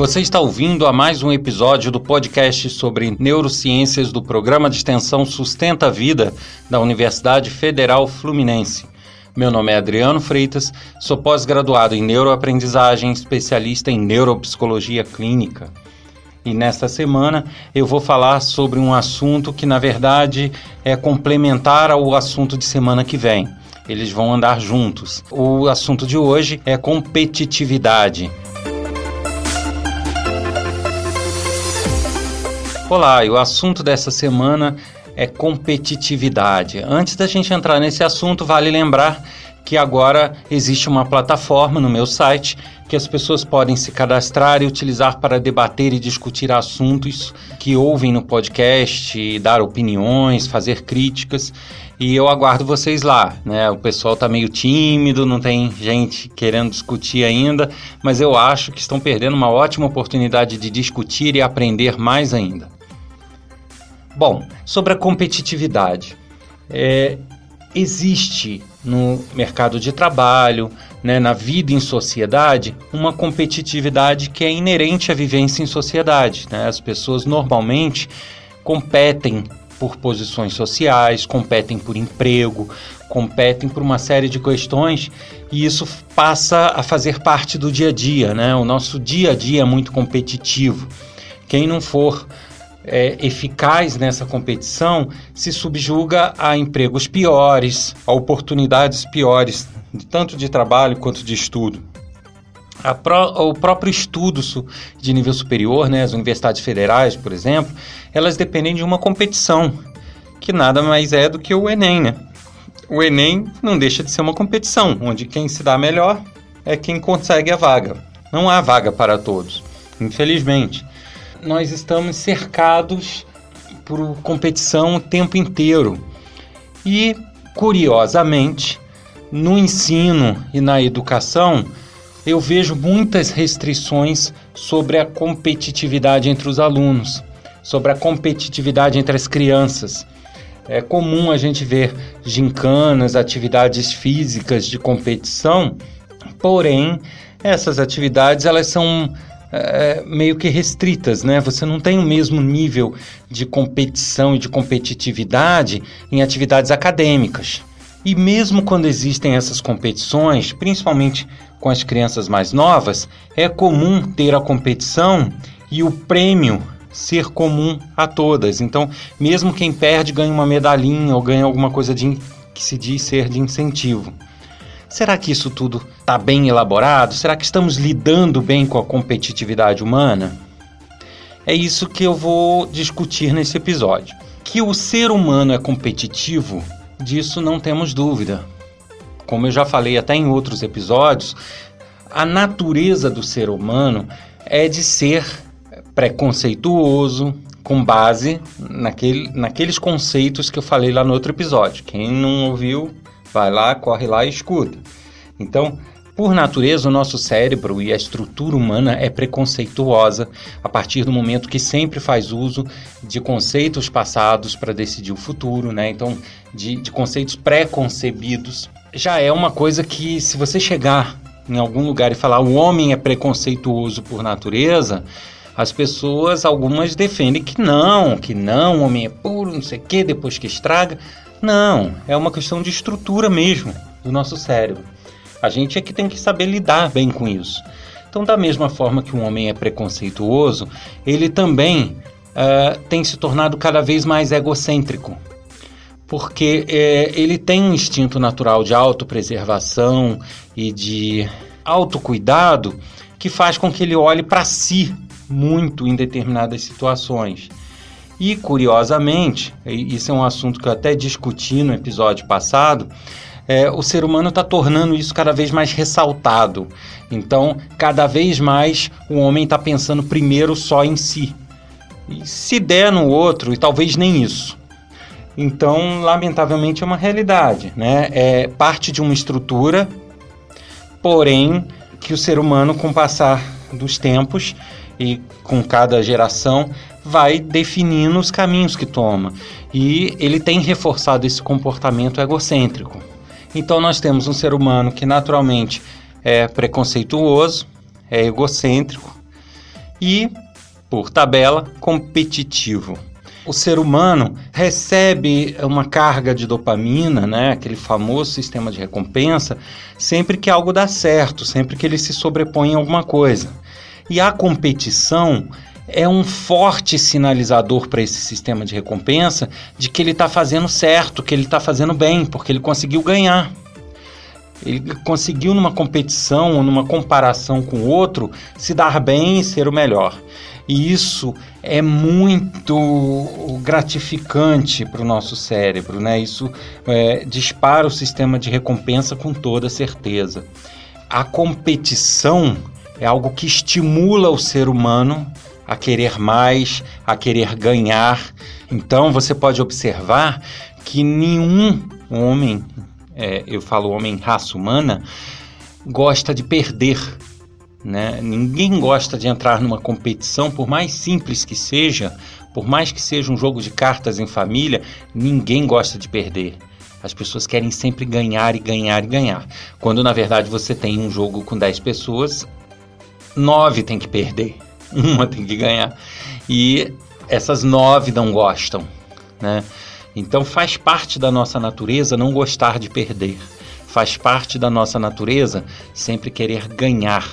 Você está ouvindo a mais um episódio do podcast sobre neurociências do programa de extensão Sustenta a Vida da Universidade Federal Fluminense. Meu nome é Adriano Freitas, sou pós-graduado em neuroaprendizagem, especialista em neuropsicologia clínica. E nesta semana eu vou falar sobre um assunto que, na verdade, é complementar ao assunto de semana que vem. Eles vão andar juntos. O assunto de hoje é competitividade. Olá, e o assunto dessa semana é competitividade. Antes da gente entrar nesse assunto, vale lembrar que agora existe uma plataforma no meu site que as pessoas podem se cadastrar e utilizar para debater e discutir assuntos que ouvem no podcast, dar opiniões, fazer críticas. E eu aguardo vocês lá, né? O pessoal tá meio tímido, não tem gente querendo discutir ainda, mas eu acho que estão perdendo uma ótima oportunidade de discutir e aprender mais ainda. Bom, sobre a competitividade. É, existe no mercado de trabalho, né, na vida em sociedade, uma competitividade que é inerente à vivência em sociedade. Né? As pessoas normalmente competem por posições sociais, competem por emprego, competem por uma série de questões e isso passa a fazer parte do dia a dia. Né? O nosso dia a dia é muito competitivo. Quem não for é, eficaz nessa competição se subjuga a empregos piores, a oportunidades piores, tanto de trabalho quanto de estudo. O próprio estudo de nível superior, né, as universidades federais, por exemplo, elas dependem de uma competição, que nada mais é do que o Enem. Né? O Enem não deixa de ser uma competição, onde quem se dá melhor é quem consegue a vaga. Não há vaga para todos, infelizmente nós estamos cercados por competição o tempo inteiro. E, curiosamente, no ensino e na educação, eu vejo muitas restrições sobre a competitividade entre os alunos, sobre a competitividade entre as crianças. É comum a gente ver gincanas, atividades físicas de competição, porém, essas atividades elas são é, meio que restritas, né? Você não tem o mesmo nível de competição e de competitividade em atividades acadêmicas. E mesmo quando existem essas competições, principalmente com as crianças mais novas, é comum ter a competição e o prêmio ser comum a todas. Então, mesmo quem perde ganha uma medalhinha ou ganha alguma coisa de, que se diz ser de incentivo. Será que isso tudo está bem elaborado? Será que estamos lidando bem com a competitividade humana? É isso que eu vou discutir nesse episódio. Que o ser humano é competitivo, disso não temos dúvida. Como eu já falei até em outros episódios, a natureza do ser humano é de ser preconceituoso, com base naquele, naqueles conceitos que eu falei lá no outro episódio. Quem não ouviu, Vai lá, corre lá e escuta. Então, por natureza, o nosso cérebro e a estrutura humana é preconceituosa a partir do momento que sempre faz uso de conceitos passados para decidir o futuro, né? Então, de, de conceitos pré-concebidos. Já é uma coisa que, se você chegar em algum lugar e falar o homem é preconceituoso por natureza, as pessoas, algumas defendem que não, que não, o homem é puro, não sei o quê, depois que estraga. Não, é uma questão de estrutura mesmo do nosso cérebro. A gente é que tem que saber lidar bem com isso. Então, da mesma forma que um homem é preconceituoso, ele também uh, tem se tornado cada vez mais egocêntrico. Porque é, ele tem um instinto natural de autopreservação e de autocuidado que faz com que ele olhe para si muito em determinadas situações. E, curiosamente, isso é um assunto que eu até discuti no episódio passado, é, o ser humano está tornando isso cada vez mais ressaltado. Então, cada vez mais o homem está pensando primeiro só em si. E se der no outro, e talvez nem isso. Então, lamentavelmente, é uma realidade. Né? É parte de uma estrutura, porém, que o ser humano, com o passar dos tempos e com cada geração, vai definindo os caminhos que toma. E ele tem reforçado esse comportamento egocêntrico. Então nós temos um ser humano que naturalmente é preconceituoso, é egocêntrico e, por tabela, competitivo. O ser humano recebe uma carga de dopamina, né, aquele famoso sistema de recompensa, sempre que algo dá certo, sempre que ele se sobrepõe em alguma coisa. E a competição é um forte sinalizador para esse sistema de recompensa de que ele está fazendo certo, que ele está fazendo bem, porque ele conseguiu ganhar. Ele conseguiu, numa competição ou numa comparação com o outro, se dar bem e ser o melhor. E isso é muito gratificante para o nosso cérebro, né? Isso é, dispara o sistema de recompensa com toda certeza. A competição é algo que estimula o ser humano a querer mais, a querer ganhar. Então você pode observar que nenhum homem, é, eu falo homem raça humana, gosta de perder. Né? Ninguém gosta de entrar numa competição, por mais simples que seja, por mais que seja um jogo de cartas em família, ninguém gosta de perder. As pessoas querem sempre ganhar e ganhar e ganhar. Quando na verdade você tem um jogo com 10 pessoas, 9 tem que perder uma tem que ganhar. E essas nove não gostam, né? Então faz parte da nossa natureza não gostar de perder. Faz parte da nossa natureza sempre querer ganhar.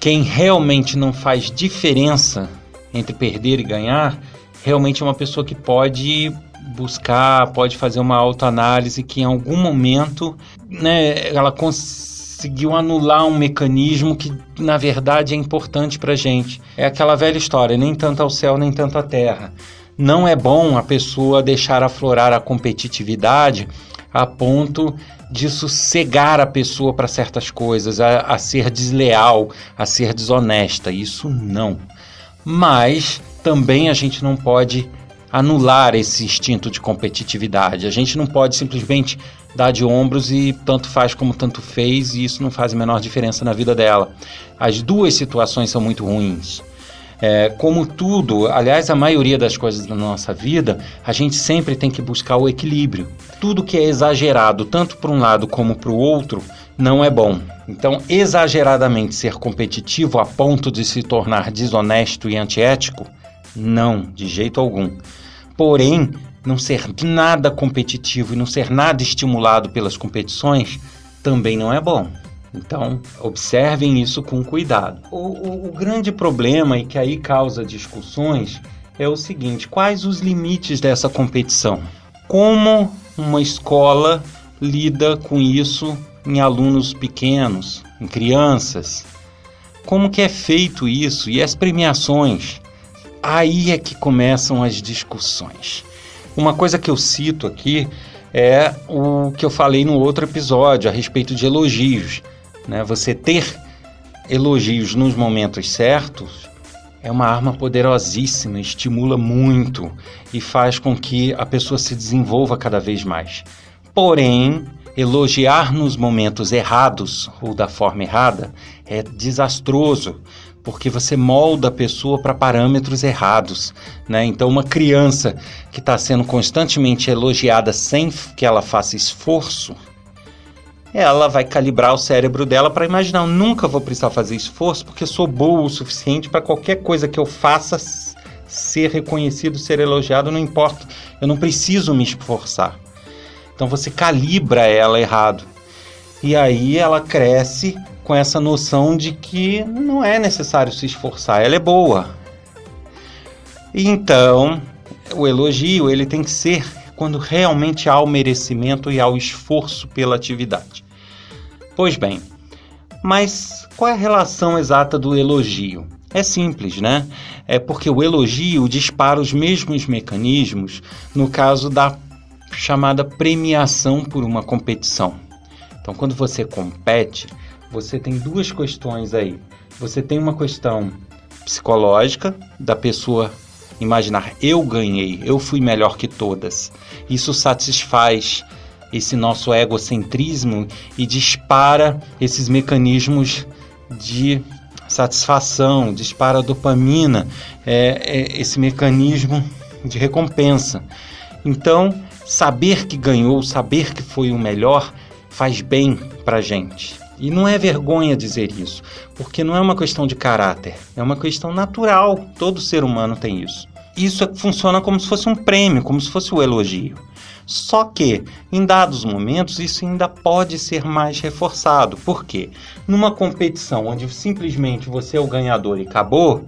Quem realmente não faz diferença entre perder e ganhar, realmente é uma pessoa que pode buscar, pode fazer uma autoanálise que em algum momento, né, ela consegue conseguiu anular um mecanismo que, na verdade, é importante para gente. É aquela velha história: nem tanto ao céu, nem tanto à terra. Não é bom a pessoa deixar aflorar a competitividade a ponto disso cegar a pessoa para certas coisas, a, a ser desleal, a ser desonesta. Isso não. Mas também a gente não pode anular esse instinto de competitividade. A gente não pode simplesmente dar de ombros e tanto faz como tanto fez, e isso não faz a menor diferença na vida dela. As duas situações são muito ruins. É, como tudo, aliás, a maioria das coisas da nossa vida, a gente sempre tem que buscar o equilíbrio. Tudo que é exagerado, tanto para um lado como para o outro, não é bom. Então, exageradamente ser competitivo a ponto de se tornar desonesto e antiético, não, de jeito algum. Porém, não ser nada competitivo e não ser nada estimulado pelas competições também não é bom. Então, observem isso com cuidado. O, o, o, grande problema e que aí causa discussões é o seguinte: quais os limites dessa competição? Como uma escola lida com isso em alunos pequenos, em crianças? Como que é feito isso? E as premiações? Aí é que começam as discussões. Uma coisa que eu cito aqui é o que eu falei no outro episódio a respeito de elogios. Né? Você ter elogios nos momentos certos é uma arma poderosíssima, estimula muito e faz com que a pessoa se desenvolva cada vez mais. Porém, elogiar nos momentos errados ou da forma errada é desastroso, porque você molda a pessoa para parâmetros errados. Né? Então, uma criança que está sendo constantemente elogiada sem que ela faça esforço, ela vai calibrar o cérebro dela para imaginar: nunca vou precisar fazer esforço porque sou boa o suficiente para qualquer coisa que eu faça ser reconhecido, ser elogiado, não importa, eu não preciso me esforçar. Então você calibra ela errado. E aí ela cresce com essa noção de que não é necessário se esforçar, ela é boa. Então, o elogio ele tem que ser quando realmente há o merecimento e há o esforço pela atividade. Pois bem, mas qual é a relação exata do elogio? É simples, né? É porque o elogio dispara os mesmos mecanismos no caso da chamada premiação por uma competição. Então, quando você compete, você tem duas questões aí. Você tem uma questão psicológica da pessoa imaginar eu ganhei, eu fui melhor que todas. Isso satisfaz esse nosso egocentrismo e dispara esses mecanismos de satisfação, dispara a dopamina, é, é esse mecanismo de recompensa. Então, saber que ganhou, saber que foi o melhor, faz bem para gente. E não é vergonha dizer isso, porque não é uma questão de caráter, é uma questão natural. Todo ser humano tem isso. Isso é, funciona como se fosse um prêmio, como se fosse o um elogio. Só que, em dados momentos, isso ainda pode ser mais reforçado. Por quê? Numa competição onde simplesmente você é o ganhador e acabou,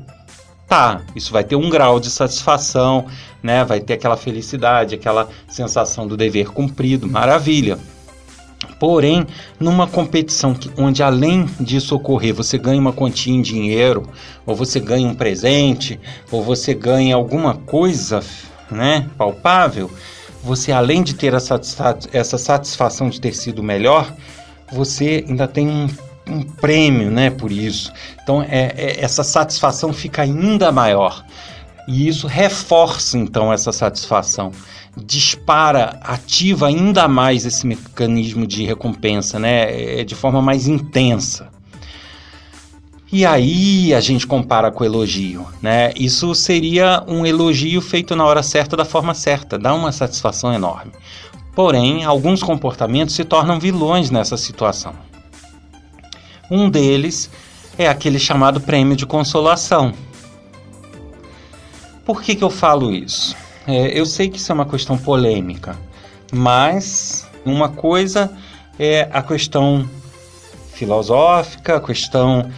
tá, isso vai ter um grau de satisfação, né? Vai ter aquela felicidade, aquela sensação do dever cumprido, maravilha. Porém, numa competição que, onde além disso ocorrer, você ganha uma quantia em dinheiro, ou você ganha um presente, ou você ganha alguma coisa, né, palpável, você além de ter essa, essa satisfação de ter sido melhor, você ainda tem um, um prêmio, né, por isso. Então, é, é, essa satisfação fica ainda maior. E isso reforça então essa satisfação dispara, ativa ainda mais esse mecanismo de recompensa, né? É de forma mais intensa. E aí a gente compara com elogio, né? Isso seria um elogio feito na hora certa, da forma certa, dá uma satisfação enorme. Porém, alguns comportamentos se tornam vilões nessa situação. Um deles é aquele chamado prêmio de consolação. Por que, que eu falo isso? É, eu sei que isso é uma questão polêmica, mas uma coisa é a questão filosófica, a questão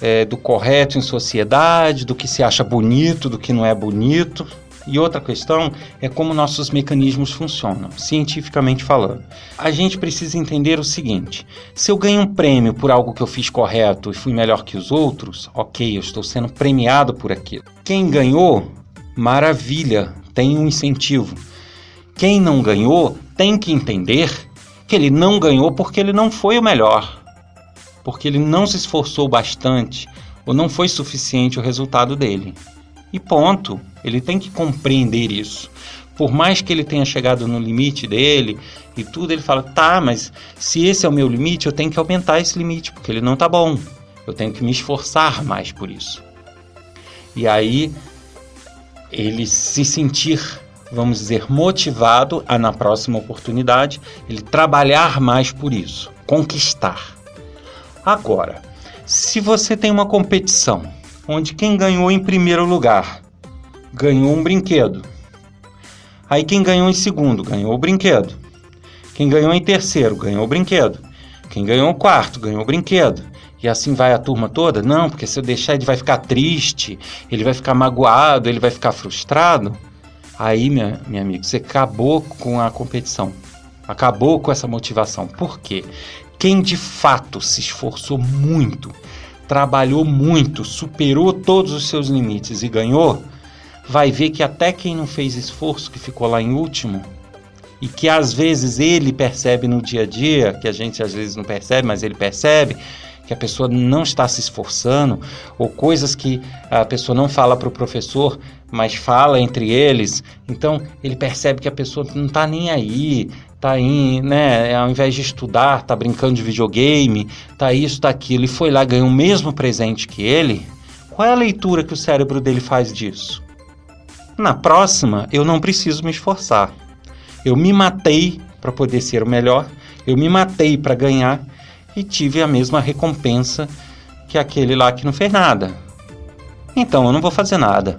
é, do correto em sociedade, do que se acha bonito, do que não é bonito. E outra questão é como nossos mecanismos funcionam, cientificamente falando. A gente precisa entender o seguinte: se eu ganho um prêmio por algo que eu fiz correto e fui melhor que os outros, ok, eu estou sendo premiado por aquilo. Quem ganhou, maravilha, tem um incentivo. Quem não ganhou tem que entender que ele não ganhou porque ele não foi o melhor, porque ele não se esforçou bastante ou não foi suficiente o resultado dele. E ponto. Ele tem que compreender isso. Por mais que ele tenha chegado no limite dele e tudo, ele fala: tá, mas se esse é o meu limite, eu tenho que aumentar esse limite, porque ele não tá bom. Eu tenho que me esforçar mais por isso. E aí ele se sentir, vamos dizer, motivado a na próxima oportunidade ele trabalhar mais por isso, conquistar. Agora, se você tem uma competição onde quem ganhou em primeiro lugar ganhou um brinquedo, aí quem ganhou em segundo ganhou o brinquedo, quem ganhou em terceiro ganhou o brinquedo, quem ganhou em quarto ganhou o brinquedo, e assim vai a turma toda? Não, porque se eu deixar ele vai ficar triste, ele vai ficar magoado, ele vai ficar frustrado. Aí, minha, minha amiga, você acabou com a competição. Acabou com essa motivação. Por quê? Quem de fato se esforçou muito, trabalhou muito, superou todos os seus limites e ganhou, vai ver que até quem não fez esforço, que ficou lá em último, e que às vezes ele percebe no dia a dia, que a gente às vezes não percebe, mas ele percebe, que a pessoa não está se esforçando, ou coisas que a pessoa não fala para o professor, mas fala entre eles. Então ele percebe que a pessoa não está nem aí, está aí, né? Ao invés de estudar, está brincando de videogame, está isso, está aquilo, e foi lá ganhou o mesmo presente que ele. Qual é a leitura que o cérebro dele faz disso? Na próxima, eu não preciso me esforçar. Eu me matei para poder ser o melhor, eu me matei para ganhar e tive a mesma recompensa que aquele lá que não fez nada. Então eu não vou fazer nada.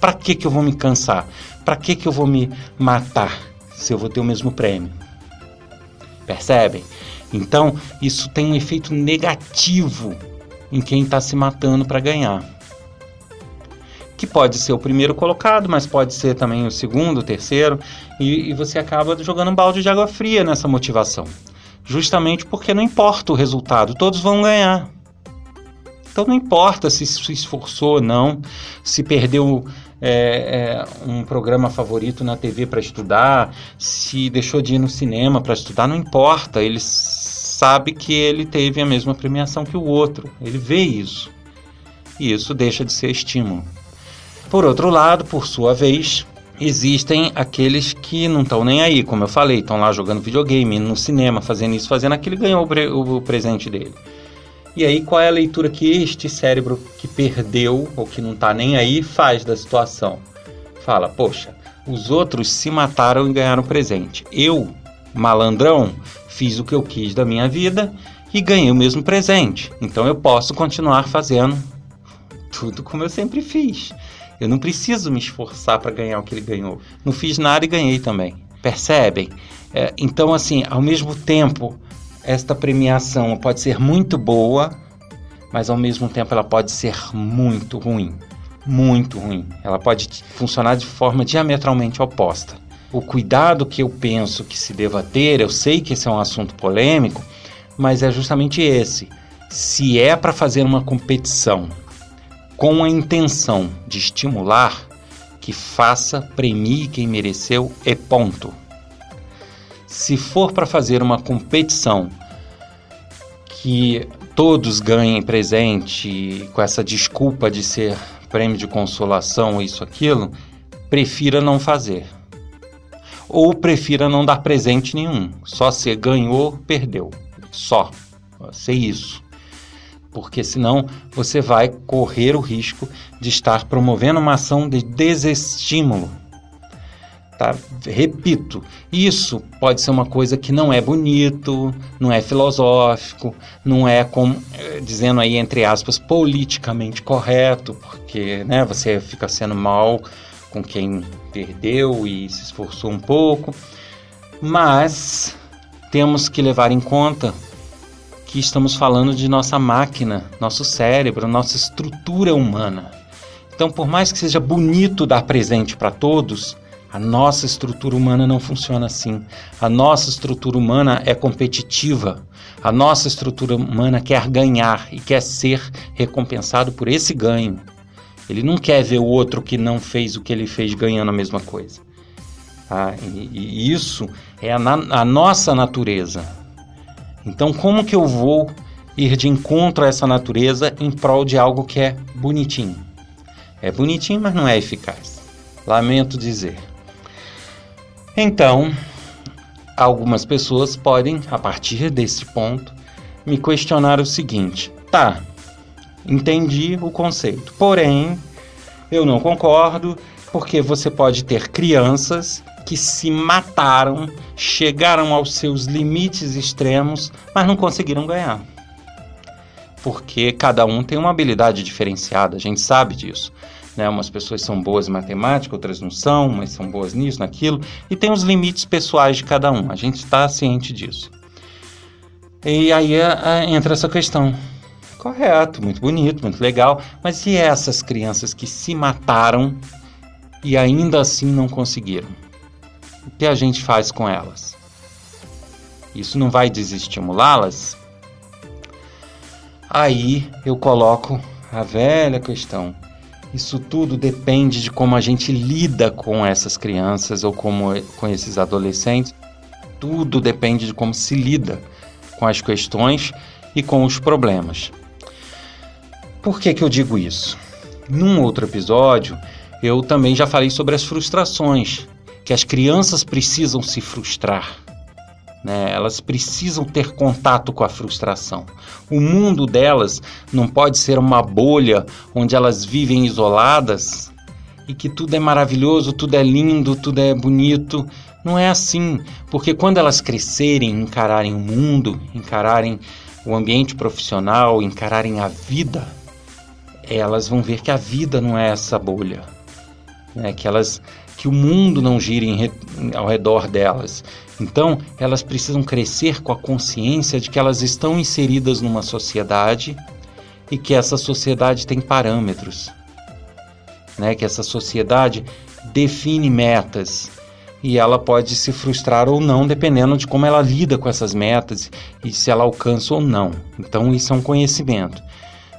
Para que que eu vou me cansar? Para que que eu vou me matar se eu vou ter o mesmo prêmio? Percebem? Então isso tem um efeito negativo em quem está se matando para ganhar. Que pode ser o primeiro colocado, mas pode ser também o segundo, o terceiro, e, e você acaba jogando um balde de água fria nessa motivação justamente porque não importa o resultado, todos vão ganhar. Então não importa se se esforçou ou não, se perdeu é, é, um programa favorito na TV para estudar, se deixou de ir no cinema para estudar, não importa. Ele sabe que ele teve a mesma premiação que o outro. Ele vê isso. E isso deixa de ser estímulo. Por outro lado, por sua vez, existem aqueles que não estão nem aí, como eu falei, estão lá jogando videogame, no cinema, fazendo isso, fazendo aquilo, ganhou o, pre o presente dele. E aí, qual é a leitura que este cérebro que perdeu ou que não está nem aí faz da situação? Fala, poxa, os outros se mataram e ganharam presente. Eu malandrão, fiz o que eu quis da minha vida e ganhei o mesmo presente. Então eu posso continuar fazendo tudo como eu sempre fiz. Eu não preciso me esforçar para ganhar o que ele ganhou. Não fiz nada e ganhei também. Percebem? É, então, assim, ao mesmo tempo, esta premiação pode ser muito boa, mas ao mesmo tempo ela pode ser muito ruim. Muito ruim. Ela pode funcionar de forma diametralmente oposta. O cuidado que eu penso que se deva ter, eu sei que esse é um assunto polêmico, mas é justamente esse. Se é para fazer uma competição com a intenção de estimular, que faça, premie quem mereceu e ponto. Se for para fazer uma competição que todos ganhem presente com essa desculpa de ser prêmio de consolação, isso, aquilo, prefira não fazer. Ou prefira não dar presente nenhum. Só se ganhou, perdeu. Só. Ser isso porque senão você vai correr o risco de estar promovendo uma ação de desestímulo. Tá? Repito, isso pode ser uma coisa que não é bonito, não é filosófico, não é, como, eh, dizendo aí entre aspas, politicamente correto, porque né, você fica sendo mal com quem perdeu e se esforçou um pouco, mas temos que levar em conta que estamos falando de nossa máquina, nosso cérebro, nossa estrutura humana. Então, por mais que seja bonito dar presente para todos, a nossa estrutura humana não funciona assim. A nossa estrutura humana é competitiva. A nossa estrutura humana quer ganhar e quer ser recompensado por esse ganho. Ele não quer ver o outro que não fez o que ele fez ganhando a mesma coisa. Ah, e, e isso é a, a nossa natureza. Então, como que eu vou ir de encontro a essa natureza em prol de algo que é bonitinho? É bonitinho, mas não é eficaz. Lamento dizer. Então, algumas pessoas podem, a partir desse ponto, me questionar o seguinte: tá, entendi o conceito, porém, eu não concordo, porque você pode ter crianças que se mataram, chegaram aos seus limites extremos, mas não conseguiram ganhar. Porque cada um tem uma habilidade diferenciada, a gente sabe disso. Né? Umas pessoas são boas em matemática, outras não são, mas são boas nisso, naquilo, e tem os limites pessoais de cada um, a gente está ciente disso. E aí é, é, entra essa questão. Correto, muito bonito, muito legal, mas e essas crianças que se mataram e ainda assim não conseguiram? O que a gente faz com elas? Isso não vai desestimulá-las? Aí eu coloco a velha questão. Isso tudo depende de como a gente lida com essas crianças ou como, com esses adolescentes. Tudo depende de como se lida com as questões e com os problemas. Por que, que eu digo isso? Num outro episódio, eu também já falei sobre as frustrações que as crianças precisam se frustrar. Né? Elas precisam ter contato com a frustração. O mundo delas não pode ser uma bolha onde elas vivem isoladas e que tudo é maravilhoso, tudo é lindo, tudo é bonito. Não é assim, porque quando elas crescerem, encararem o mundo, encararem o ambiente profissional, encararem a vida, elas vão ver que a vida não é essa bolha, né? que elas que o mundo não gire em, ao redor delas. Então, elas precisam crescer com a consciência de que elas estão inseridas numa sociedade e que essa sociedade tem parâmetros, né? Que essa sociedade define metas e ela pode se frustrar ou não, dependendo de como ela lida com essas metas e se ela alcança ou não. Então, isso é um conhecimento.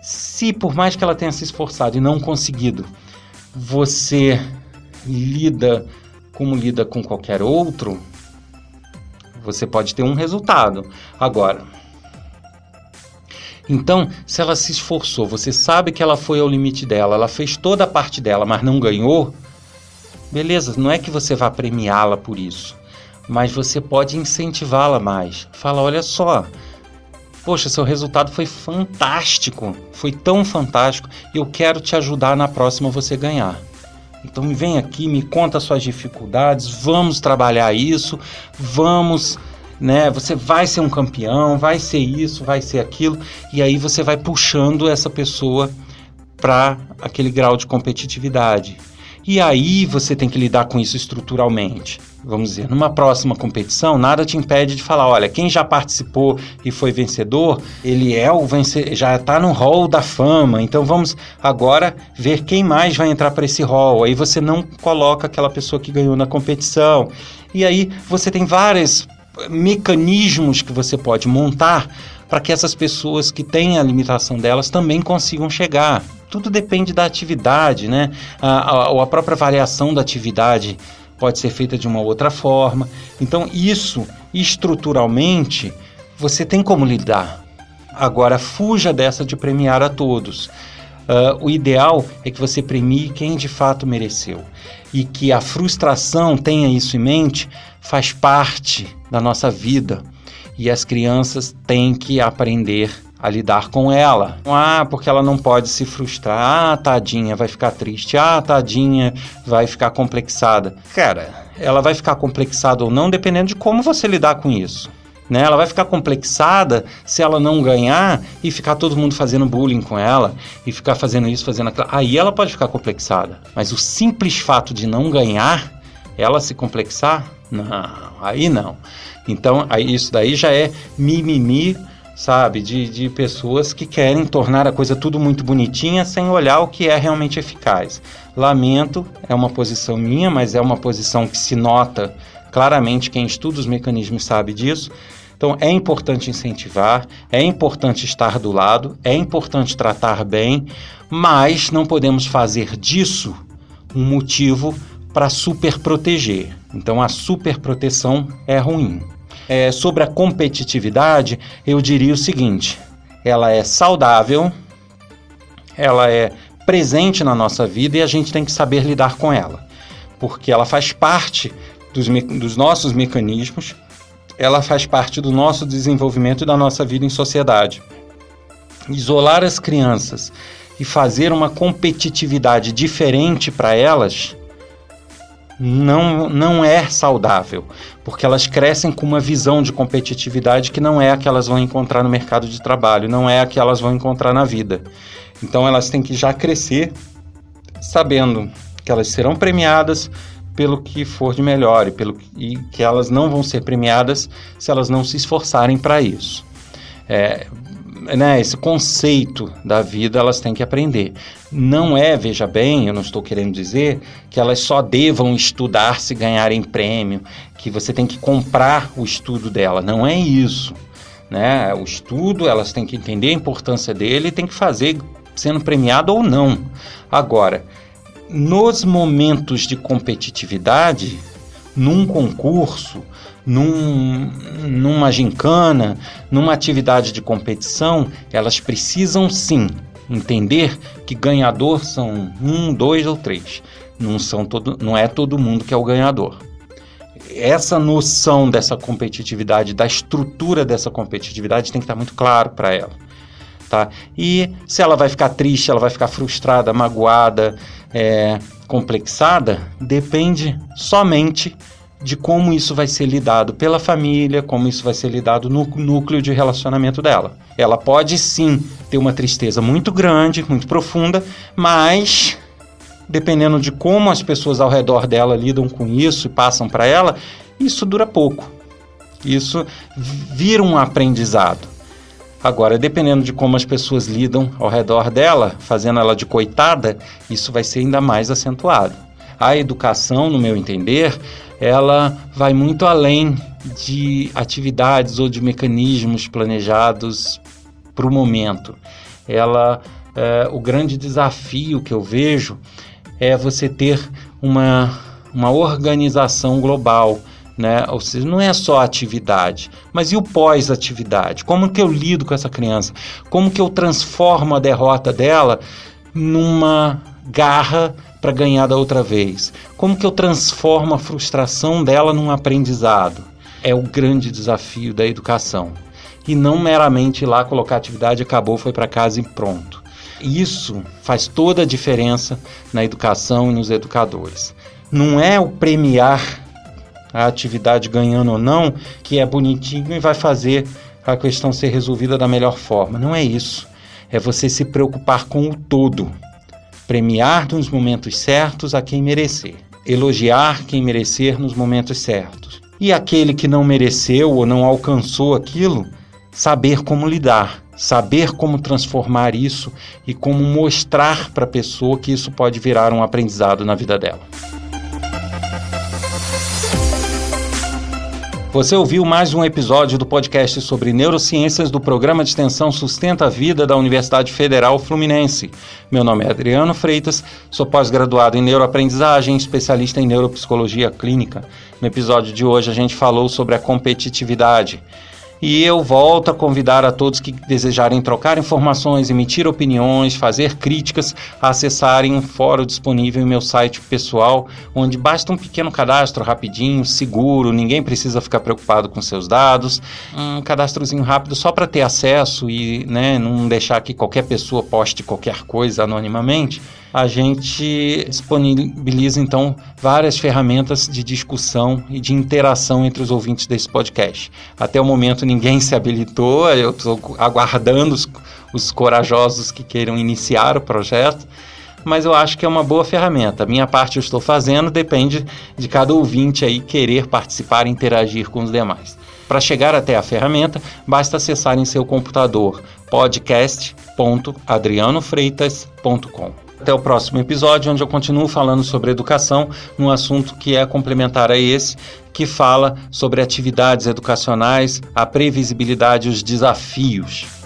Se por mais que ela tenha se esforçado e não conseguido, você lida como lida com qualquer outro, você pode ter um resultado. Agora, então, se ela se esforçou, você sabe que ela foi ao limite dela, ela fez toda a parte dela, mas não ganhou, beleza, não é que você vá premiá-la por isso, mas você pode incentivá-la mais. Fala, olha só, poxa, seu resultado foi fantástico, foi tão fantástico, eu quero te ajudar na próxima você ganhar. Então vem aqui, me conta suas dificuldades, vamos trabalhar isso, vamos, né? Você vai ser um campeão, vai ser isso, vai ser aquilo, e aí você vai puxando essa pessoa para aquele grau de competitividade. E aí você tem que lidar com isso estruturalmente. Vamos dizer, numa próxima competição, nada te impede de falar, olha, quem já participou e foi vencedor, ele é o vencedor, já está no hall da fama. Então vamos agora ver quem mais vai entrar para esse hall. Aí você não coloca aquela pessoa que ganhou na competição. E aí você tem vários mecanismos que você pode montar para que essas pessoas que têm a limitação delas também consigam chegar. Tudo depende da atividade, né? A, a, a própria variação da atividade pode ser feita de uma outra forma. Então, isso estruturalmente você tem como lidar. Agora, fuja dessa de premiar a todos. Uh, o ideal é que você premie quem de fato mereceu e que a frustração, tenha isso em mente, faz parte da nossa vida e as crianças têm que aprender a lidar com ela. Ah, porque ela não pode se frustrar. Ah, tadinha, vai ficar triste. Ah, tadinha, vai ficar complexada. Cara, ela vai ficar complexada ou não dependendo de como você lidar com isso. Né? Ela vai ficar complexada se ela não ganhar e ficar todo mundo fazendo bullying com ela e ficar fazendo isso, fazendo aquilo. Aí ela pode ficar complexada. Mas o simples fato de não ganhar, ela se complexar, não, aí não. Então, aí, isso daí já é mimimi, sabe? De, de pessoas que querem tornar a coisa tudo muito bonitinha sem olhar o que é realmente eficaz. Lamento, é uma posição minha, mas é uma posição que se nota claramente, quem estuda os mecanismos sabe disso. Então é importante incentivar, é importante estar do lado, é importante tratar bem, mas não podemos fazer disso um motivo para super proteger. Então a super proteção é ruim. É, sobre a competitividade, eu diria o seguinte: ela é saudável, ela é presente na nossa vida e a gente tem que saber lidar com ela, porque ela faz parte dos, dos nossos mecanismos, ela faz parte do nosso desenvolvimento e da nossa vida em sociedade. Isolar as crianças e fazer uma competitividade diferente para elas não, não é saudável, porque elas crescem com uma visão de competitividade que não é a que elas vão encontrar no mercado de trabalho, não é a que elas vão encontrar na vida. Então elas têm que já crescer sabendo que elas serão premiadas pelo que for de melhor e, pelo, e que elas não vão ser premiadas se elas não se esforçarem para isso. É, né, esse conceito da vida elas têm que aprender. Não é, veja bem, eu não estou querendo dizer que elas só devam estudar se ganharem prêmio, que você tem que comprar o estudo dela. Não é isso. Né? O estudo, elas têm que entender a importância dele e tem que fazer sendo premiado ou não. Agora, nos momentos de competitividade, num concurso, num, numa gincana, numa atividade de competição, elas precisam sim entender que ganhador são um, dois ou três. Não, são todo, não é todo mundo que é o ganhador. Essa noção dessa competitividade, da estrutura dessa competitividade, tem que estar muito claro para ela. Tá? E se ela vai ficar triste, ela vai ficar frustrada, magoada, é, complexada, depende somente de como isso vai ser lidado pela família, como isso vai ser lidado no núcleo de relacionamento dela. Ela pode sim ter uma tristeza muito grande, muito profunda, mas dependendo de como as pessoas ao redor dela lidam com isso e passam para ela, isso dura pouco. Isso vira um aprendizado. Agora, dependendo de como as pessoas lidam ao redor dela, fazendo ela de coitada, isso vai ser ainda mais acentuado. A educação, no meu entender, ela vai muito além de atividades ou de mecanismos planejados para o momento. Ela, é, o grande desafio que eu vejo é você ter uma, uma organização global, né? Ou seja, não é só atividade, mas e o pós-atividade? Como que eu lido com essa criança? Como que eu transformo a derrota dela numa garra para ganhar da outra vez? Como que eu transformo a frustração dela num aprendizado? É o grande desafio da educação. E não meramente lá colocar atividade, acabou, foi para casa e pronto. Isso faz toda a diferença na educação e nos educadores. Não é o premiar a atividade ganhando ou não que é bonitinho e vai fazer a questão ser resolvida da melhor forma. Não é isso. É você se preocupar com o todo. Premiar nos momentos certos a quem merecer. Elogiar quem merecer nos momentos certos. E aquele que não mereceu ou não alcançou aquilo, saber como lidar saber como transformar isso e como mostrar para a pessoa que isso pode virar um aprendizado na vida dela. Você ouviu mais um episódio do podcast sobre neurociências do programa de extensão Sustenta a Vida da Universidade Federal Fluminense. Meu nome é Adriano Freitas, sou pós-graduado em neuroaprendizagem, especialista em neuropsicologia clínica. No episódio de hoje a gente falou sobre a competitividade. E eu volto a convidar a todos que desejarem trocar informações, emitir opiniões, fazer críticas, a acessarem um fórum disponível em meu site pessoal, onde basta um pequeno cadastro rapidinho, seguro, ninguém precisa ficar preocupado com seus dados, um cadastrozinho rápido só para ter acesso e né, não deixar que qualquer pessoa poste qualquer coisa anonimamente a gente disponibiliza então várias ferramentas de discussão e de interação entre os ouvintes desse podcast. Até o momento ninguém se habilitou, eu estou aguardando os, os corajosos que queiram iniciar o projeto mas eu acho que é uma boa ferramenta. A minha parte eu estou fazendo, depende de cada ouvinte aí querer participar e interagir com os demais. Para chegar até a ferramenta, basta acessar em seu computador podcast.adrianofreitas.com. Até o próximo episódio, onde eu continuo falando sobre educação, num assunto que é complementar a esse, que fala sobre atividades educacionais, a previsibilidade e os desafios.